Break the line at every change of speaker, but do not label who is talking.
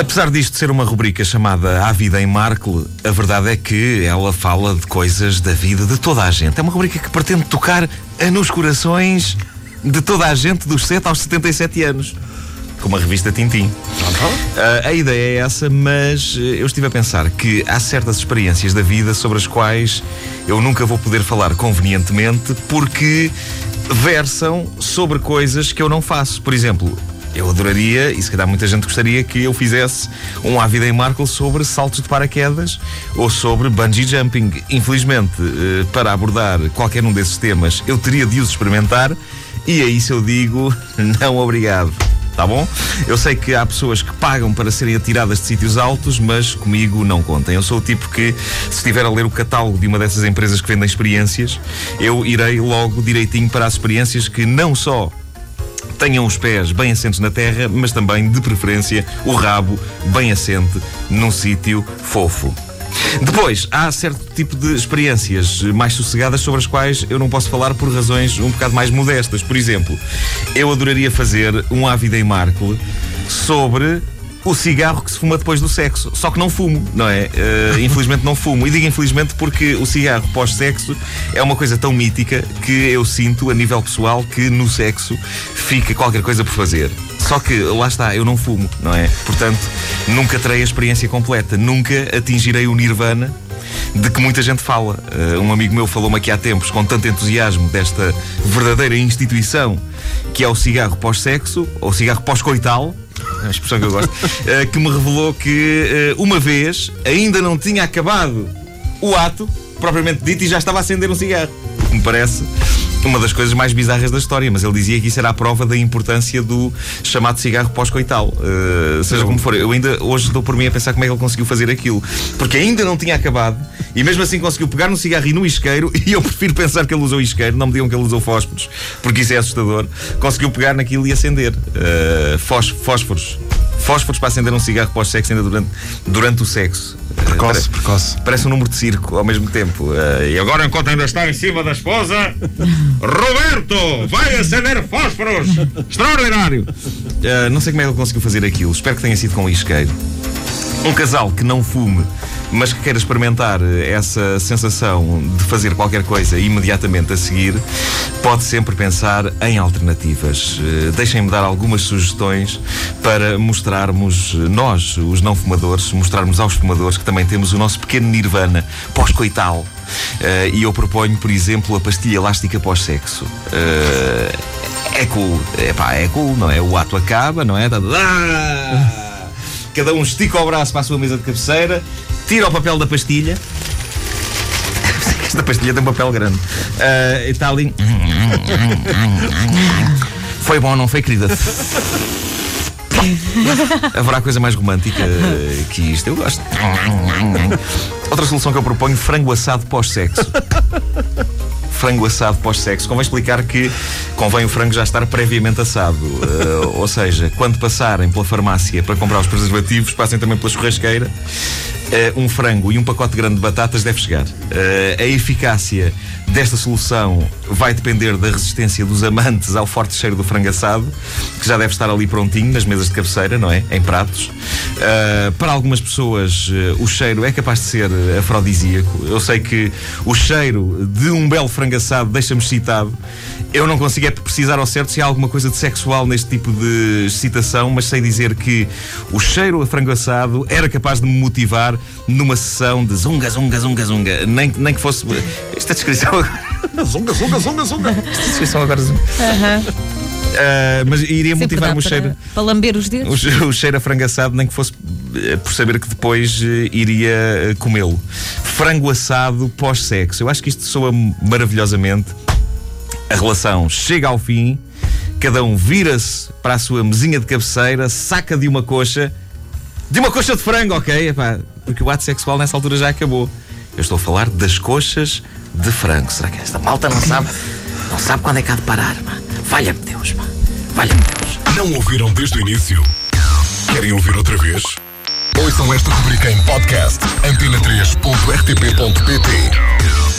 Apesar disto ser uma rubrica chamada A Vida em Markle, a verdade é que ela fala de coisas da vida de toda a gente. É uma rubrica que pretende tocar nos corações de toda a gente dos 7 aos 77 anos. Como a revista Tintim. Uh, a ideia é essa, mas eu estive a pensar que há certas experiências da vida sobre as quais eu nunca vou poder falar convenientemente porque versam sobre coisas que eu não faço. Por exemplo, eu adoraria, e se calhar muita gente gostaria, que eu fizesse um Ávida em Markle sobre saltos de paraquedas ou sobre bungee jumping. Infelizmente, eh, para abordar qualquer um desses temas, eu teria de os experimentar, e a isso eu digo não obrigado. Tá bom? Eu sei que há pessoas que pagam para serem atiradas de sítios altos, mas comigo não contem. Eu sou o tipo que, se estiver a ler o catálogo de uma dessas empresas que vendem experiências, eu irei logo direitinho para as experiências que não só tenham os pés bem assentes na terra, mas também, de preferência, o rabo bem assente num sítio fofo. Depois, há certo tipo de experiências mais sossegadas sobre as quais eu não posso falar por razões um bocado mais modestas. Por exemplo, eu adoraria fazer um Ávida em Marco sobre o cigarro que se fuma depois do sexo. Só que não fumo, não é? Uh, infelizmente não fumo. E digo infelizmente porque o cigarro pós-sexo é uma coisa tão mítica que eu sinto, a nível pessoal, que no sexo fica qualquer coisa por fazer. Só que lá está, eu não fumo, não é? Portanto, nunca terei a experiência completa, nunca atingirei o nirvana de que muita gente fala. Uh, um amigo meu falou-me aqui há tempos com tanto entusiasmo desta verdadeira instituição que é o cigarro pós-sexo, ou cigarro pós-coital, é a expressão que eu gosto, uh, que me revelou que uh, uma vez ainda não tinha acabado o ato, propriamente dito, e já estava a acender um cigarro. Me parece uma das coisas mais bizarras da história, mas ele dizia que isso era a prova da importância do chamado cigarro pós-coital. Uh, seja como for, eu ainda hoje estou por mim a pensar como é que ele conseguiu fazer aquilo. Porque ainda não tinha acabado e mesmo assim conseguiu pegar no cigarro e no isqueiro. E eu prefiro pensar que ele usou isqueiro, não me digam que ele usou fósforos, porque isso é assustador. Conseguiu pegar naquilo e acender uh, fósforos. Fósforos para acender um cigarro pós-sexo ainda durante, durante o sexo.
Precoce, parece, precoce.
Parece um número de circo ao mesmo tempo. Uh, e agora, enquanto ainda está em cima da esposa, Roberto vai acender fósforos! Extraordinário! Uh, não sei como é que ele conseguiu fazer aquilo. Espero que tenha sido com isqueiro. Um casal que não fume mas que queira experimentar essa sensação de fazer qualquer coisa imediatamente a seguir, pode sempre pensar em alternativas. Eh, deixem-me dar algumas sugestões para mostrarmos, nós, os não fumadores, mostrarmos aos fumadores que também temos o nosso pequeno nirvana pós-coital. Uh, e eu proponho, por exemplo, a pastilha elástica pós-sexo. Uh, é cool, Epá, é cool, não é? O ato acaba, não é? Ah! Cada um estica o braço para a sua mesa de cabeceira tira o papel da pastilha. Esta pastilha tem um papel grande. Uh, e está ali. Foi bom, não foi, querida? Haverá coisa mais romântica que isto? Eu gosto. Outra solução que eu proponho: frango assado pós-sexo frango assado pós-sexo, convém explicar que convém o frango já estar previamente assado. Uh, ou seja, quando passarem pela farmácia para comprar os preservativos, passem também pela churrasqueira. Uh, um frango e um pacote grande de batatas deve chegar. Uh, a eficácia desta solução vai depender da resistência dos amantes ao forte cheiro do frango assado, que já deve estar ali prontinho nas mesas de cabeceira, não é? Em pratos. Uh, para algumas pessoas, o cheiro é capaz de ser afrodisíaco. Eu sei que o cheiro de um belo frango assado deixa-me excitado. Eu não consigo é precisar ao certo se há alguma coisa de sexual neste tipo de excitação, mas sei dizer que o cheiro a frango assado era capaz de me motivar numa sessão de zunga, zunga, zunga, zunga. Nem, nem que fosse. Esta descrição
zunga, zunga, zunga, zunga.
Esta descrição agora. Uhum. Uh, mas iria motivar-me o cheiro.
Para lamber os dedos?
O, o cheiro a frango assado, nem que fosse eh, por saber que depois uh, iria comê-lo. Frango assado pós-sexo. Eu acho que isto soa maravilhosamente. A relação chega ao fim, cada um vira-se para a sua mesinha de cabeceira, saca de uma coxa. De uma coxa de frango, ok? Epá, porque o ato sexual nessa altura já acabou. Eu estou a falar das coxas de frango. Será que esta malta não sabe? Não sabe quando é que há de parar, mano? Valha-me Deus, mano. Valha-me Deus.
Não ouviram desde o início? Querem ouvir outra vez? Ouçam esta rubrica em podcast antena3.rtp.pt